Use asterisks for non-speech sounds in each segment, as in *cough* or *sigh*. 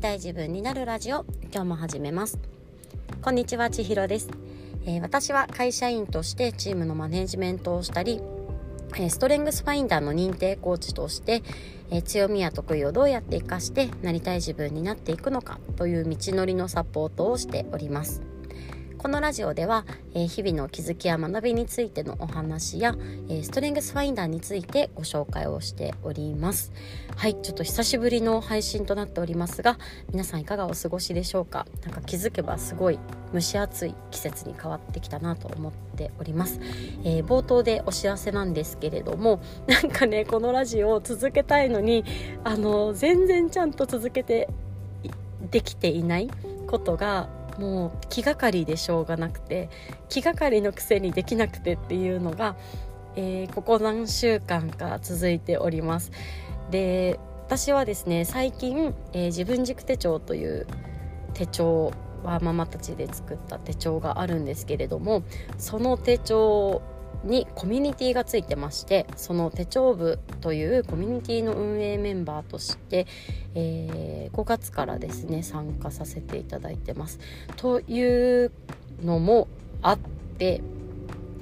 たい自分になるラジオ今日も始めます。こんにちは千尋です、えー、私は会社員としてチームのマネジメントをしたりストレングスファインダーの認定コーチとして、え強みや得意をどうやって活かしてなりたい自分になっていくのかという道のりのサポートをしております。このラジオでは、えー、日々の気づきや学びについてのお話や、えー、ストレングスファインダーについてご紹介をしております。はいちょっと久しぶりの配信となっておりますが皆さんいかがお過ごしでしょうか？なんか気づけばすごい蒸し暑い季節に変わってきたなと思っております、えー、冒頭でお知らせなんですけれども *laughs* なんかねこのラジオを続けたいのにあの全然ちゃんと続けてできていないことがもう気がかりでしょうがなくて気がかりのくせにできなくてっていうのが、えー、ここ何週間か続いております。で私はですね最近、えー、自分軸手帳という手帳はママたちで作った手帳があるんですけれどもその手帳にコミュニティがついてましてその手帳部というコミュニティの運営メンバーとして、えー、5月からですね参加させていただいてます。というのもあって、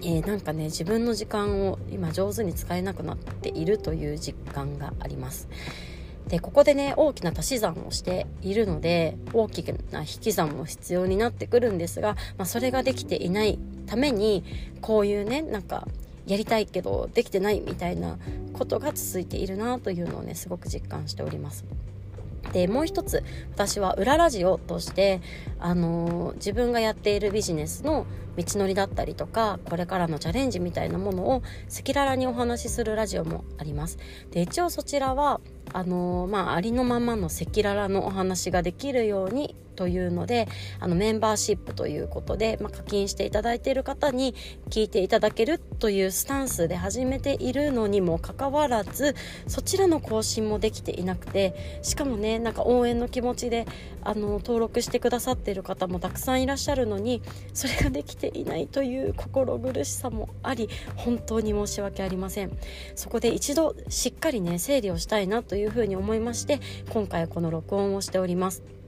えー、なんかね自分の時間を今上手に使えなくなっているという実感があります。でここでね大きな足し算をしているので大きな引き算も必要になってくるんですが、まあ、それができていないためにこういうねなんかやりたいけどできてないみたいなことが続いているなというのをねすごく実感しております。でもう一つ私は裏ラジオとして、あのー、自分がやっているビジネスの道のりだったりとかこれからのチャレンジみたいなものを赤裸々にお話しするラジオもありますで一応そちらはあのー、まあ、ありのままの赤裸々のお話ができるようにというのであのメンバーシップということで、まあ、課金していただいている方に聞いていただけるというスタンスで始めているのにもかかわらずそちらの更新もできていなくてしかもねなんか応援の気持ちであの登録してくださっている方もたくさんいらっしゃるのにそれができていないという心苦しさもあり本当に申し訳ありません。そこで一度しっかりね整理をしたいなというふうに思いまして今回この録音をしております。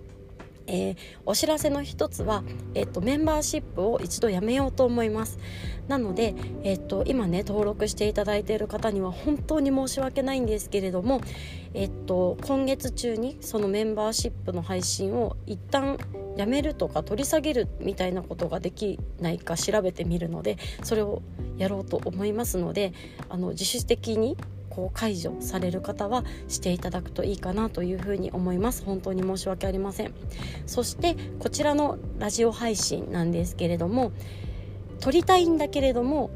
えー、お知らせの一つは、えっと、メンバーシップを一度やめようと思います。なので、えっと、今ね登録していただいている方には本当に申し訳ないんですけれども、えっと、今月中にそのメンバーシップの配信を一旦やめるとか取り下げるみたいなことができないか調べてみるのでそれをやろうと思いますのであの自主的にこう解除される方はしていただくといいかなというふうに思います。本当に申し訳ありません。そしてこちらのラジオ配信なんですけれども撮りたいんだけれども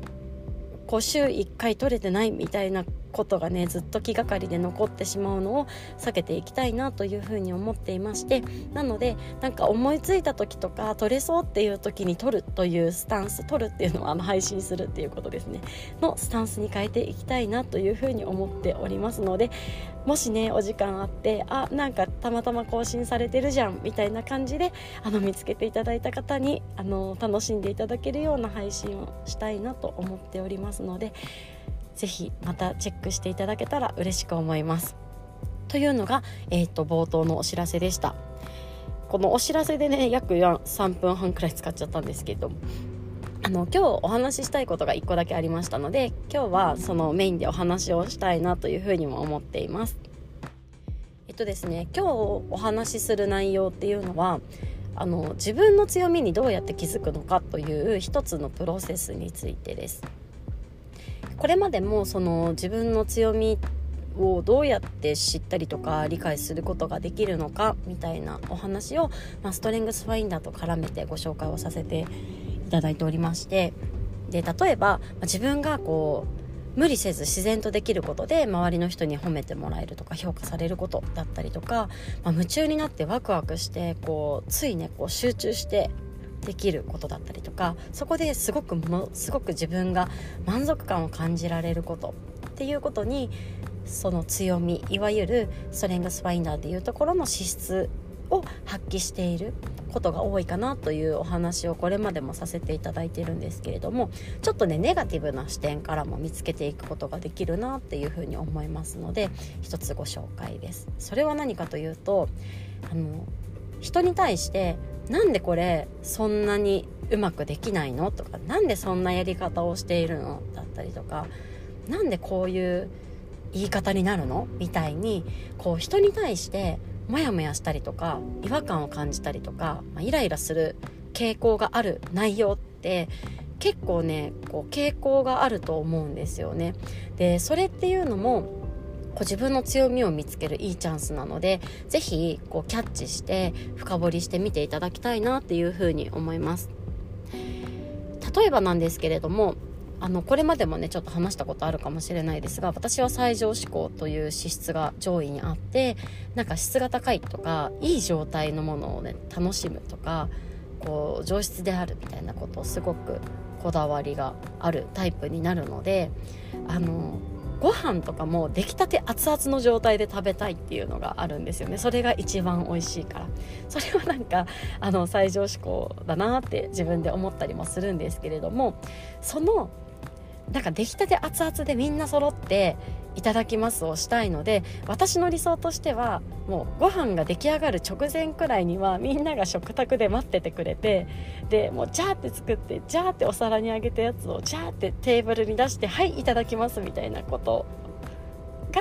こう週1回撮れてないみたいなことがねずっと気がかりで残ってしまうのを避けていきたいなというふうに思っていましてなのでなんか思いついた時とか撮れそうっていう時に撮るというスタンス撮るっていうのはあの配信するっていうことですね。のスタンスに変えていきたいなというふうに思っておりますのでもしねお時間あってあなんかたまたま更新されてるじゃんみたいな感じであの見つけていただいた方にあの楽しんでいただけるような配信をしたいなと思っておりますのでぜひまたチェックしていただけたら嬉しく思います。というのが、えーと、冒頭のお知らせでした。このお知らせでね約3分半くらい使っちゃったんですけどあの今日お話ししたいことが1個だけありましたので今日はそのメインでお話をしたいなというふうにも思っています。えっとですね今日お話しする内容っていうのはあの自分の強みにどうやって気づくのかという一つのプロセスについてです。これまでもその自分の強みをどうやって知ったりとか理解することができるのかみたいなお話を、まあ、ストレングスファインダーと絡めてご紹介をさせていただいておりましてで例えば、自分がこう無理せず自然とできることで周りの人に褒めてもらえるとか評価されることだったりとか、まあ、夢中になってワクワクしてこうついねこう集中してできることだったりとかそこですごくものすごく自分が満足感を感じられることっていうことにその強みいわゆるストレングスファインダーっていうところの資質を発揮していることが多いかなというお話をこれまでもさせていただいているんですけれどもちょっとねネガティブな視点からも見つけていくことができるなっていうふうに思いますので一つご紹介です。それは何かというとあの人に対してなんでこれそんなにうまくできないの？とか何でそんなやり方をしているの？だったりとか何でこういう言い方になるの？みたいにこう人に対してモヤモヤしたりとか違和感を感じたりとか、まあ、イライラする傾向がある内容って結構ねこう傾向があると思うんですよね。でそれっていうのもこう自分の強みを見つけるいいチャンスなので是非こうキャッチして深掘りしてみていただきたいなっていうふうに思います。例えばなんですけれどもあのこれまでもねちょっと話したことあるかもしれないですが私は最上志向という資質が上位にあってなんか質が高いとかいい状態のものをね楽しむとかこう上質であるみたいなことをすごくこだわりがあるタイプになるのであのご飯とかも出来たて熱々の状態で食べたいっていうのがあるんですよね。それが一番美味しいから。それはなんかあの最上志向だなって自分で思ったりもするんですけれどもそのなんか出来たて熱々でみんな揃っていただきますをしたいので私の理想としてはもうご飯が出来上がる直前くらいにはみんなが食卓で待っててくれてでもうジャーって作ってジャーってお皿にあげたやつをジャーってテーブルに出してはいいただきますみたいなこと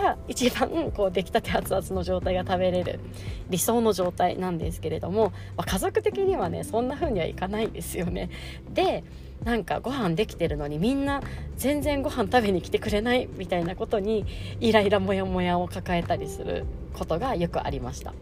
が一番こう出来たて熱々の状態が食べれる理想の状態なんですけれども、まあ、家族的にはねそんな風にはいかないですよね。でなんかご飯できてるのにみんな全然ご飯食べに来てくれないみたいなことにイライラモヤモヤを抱えたりすることがよくありました。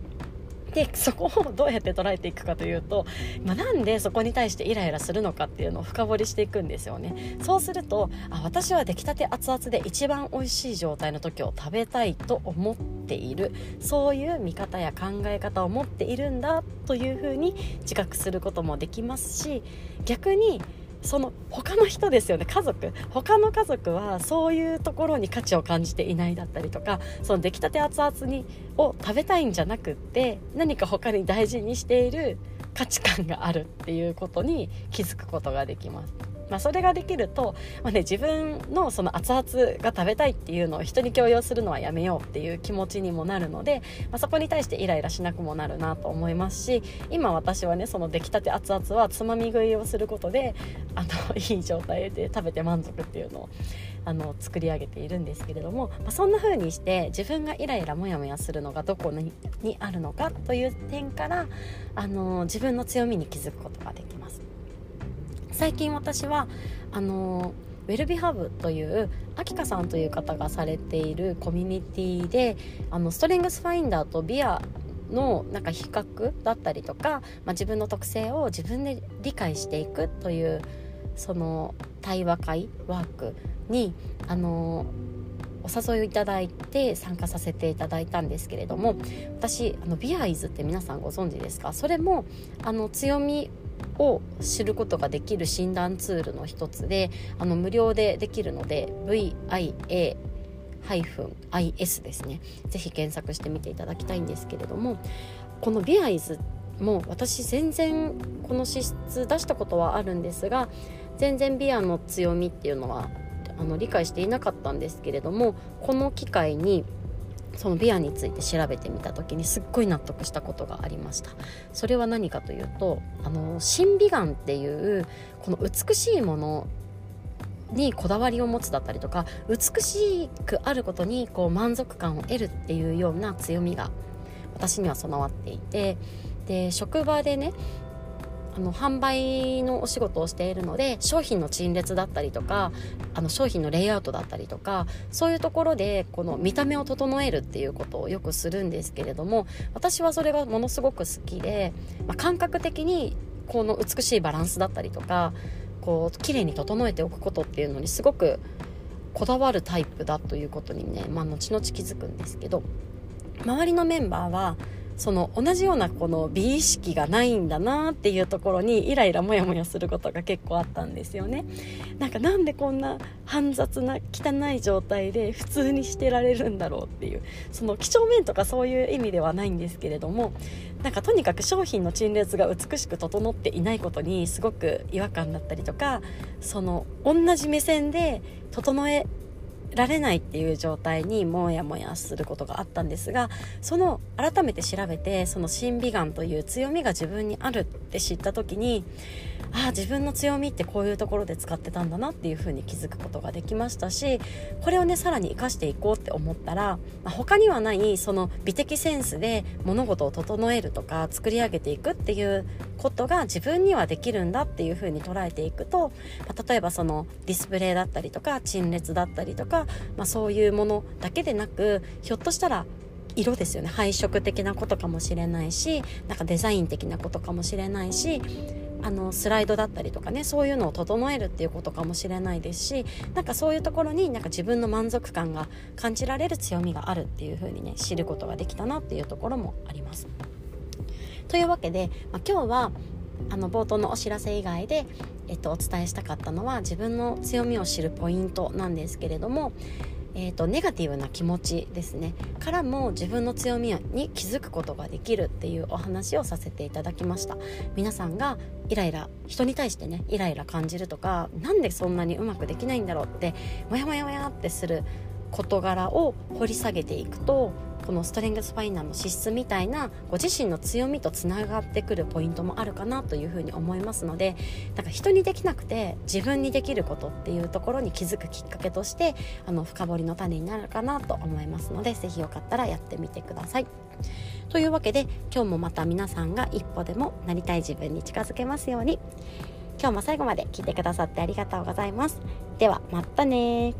でそこをどうやって捉えていくかというと、まあ、なんでそこに対してイライラするのかっていうのを深掘りしていくんですよね。そうするとあ私は出来たて熱々で一番美味しい状態の時を食べたいと思っている。そういう見方や考え方を持っているんだというふうに自覚することもできますし逆にその他の人ですよね家族他の家族はそういうところに価値を感じていないだったりとかその出来たて熱々にを食べたいんじゃなくって何か他に大事にしている価値観があるっていうことに気づくことができます。まあ、それができると、まあね、自分のその熱々が食べたいっていうのを人に強要するのはやめようっていう気持ちにもなるので、まあ、そこに対してイライラしなくもなるなと思いますし今私はねその出来たて熱々はつまみ食いをすることであの *laughs* いい状態で食べて満足っていうのをあの作り上げているんですけれども、まあ、そんな風にして自分がイライラモヤモヤするのがどこにあるのかという点からあの自分の強みに気づくことができます。最近私はあのウェルビハブというアキカさんという方がされているコミュニティであのストレングスファインダーとビアのなんか比較だったりとか、まあ、自分の特性を自分で理解していくというその対話会ワークにあのお誘いをいただいて参加させていただいたんですけれども私あのビアイズって皆さんご存知ですか？それもあの強みを知ることができる診断ツールの一つであの無料でできるので VIA IS ですね。是非検索してみていただきたいんですけれどもこのビアイズも私全然この資質出したことはあるんですが全然ビアの強みっていうのはあの理解していなかったんですけれどもこの機会にそのビアについて調べてみた時にすっごい納得したことがありました。それは何かというとあの審美眼っていうこの美しいものにこだわりを持つだったりとか美しくあることにこう満足感を得るっていうような強みが私には備わっていてで職場でねあの販売のお仕事をしているので商品の陳列だったりとかあの商品のレイアウトだったりとかそういうところでこの見た目を整えるっていうことをよくするんですけれども私はそれがものすごく好きで、まあ、感覚的にこの美しいバランスだったりとかこう綺麗に整えておくことっていうのにすごくこだわるタイプだということにね、まあ、後々気づくんですけど周りのメンバーはその同じようなこの美意識がないんだなっていうところにイライラモヤモヤすることが結構あったんですよね。なんかなんでこんな煩雑な汚い状態で普通にしてられるんだろうっていうその几帳面とかそういう意味ではないんですけれどもなんかとにかく商品の陳列が美しく整っていないことにすごく違和感だったりとかその同じ目線で整えられないっていう状態にもやもやすることがあったんですがその改めて調べてその審美眼という強みが自分にあるって知った時にああ自分の強みってこういうところで使ってたんだなっていうふうに気づくことができましたしこれをねさらに生かしていこうって思ったら、まあ、他にはないその美的センスで物事を整えるとか作り上げていくっていうことが自分にはできるんだっていうふうに捉えていくと、まあ、例えばそのディスプレイだったりとか陳列だったりとか、まあ、そういうものだけでなくひょっとしたら色ですよね。配色的なことかもしれないしなんかデザイン的なことかもしれないしあのスライドだったりとかねそういうのを整えるっていうことかもしれないですしなんかそういうところになんか自分の満足感が感じられる強みがあるっていう風にね知ることができたなっていうところもあります。というわけで、まあ、今日はあの冒頭のお知らせ以外で、えっと、お伝えしたかったのは自分の強みを知るポイントなんですけれどもえーと、ネガティブな気持ちですね。からも自分の強みに気づくことができるっていうお話をさせていただきました。皆さんがイライラ人に対してねイライラ感じるとかなんでそんなにうまくできないんだろうってモヤモヤモヤってする事柄を掘り下げていくとこのストレングスファインダーの資質みたいなご自身の強みとつながってくるポイントもあるかなというふうに思いますのでだか人にできなくて自分にできることっていうところに気づくきっかけとしてあの深掘りの種になるかなと思いますので是非よかったらやってみてください。というわけで今日もまた皆さんが一歩でもなりたい自分に近づけますように今日も最後まで聞いてくださってありがとうございます。ではまたね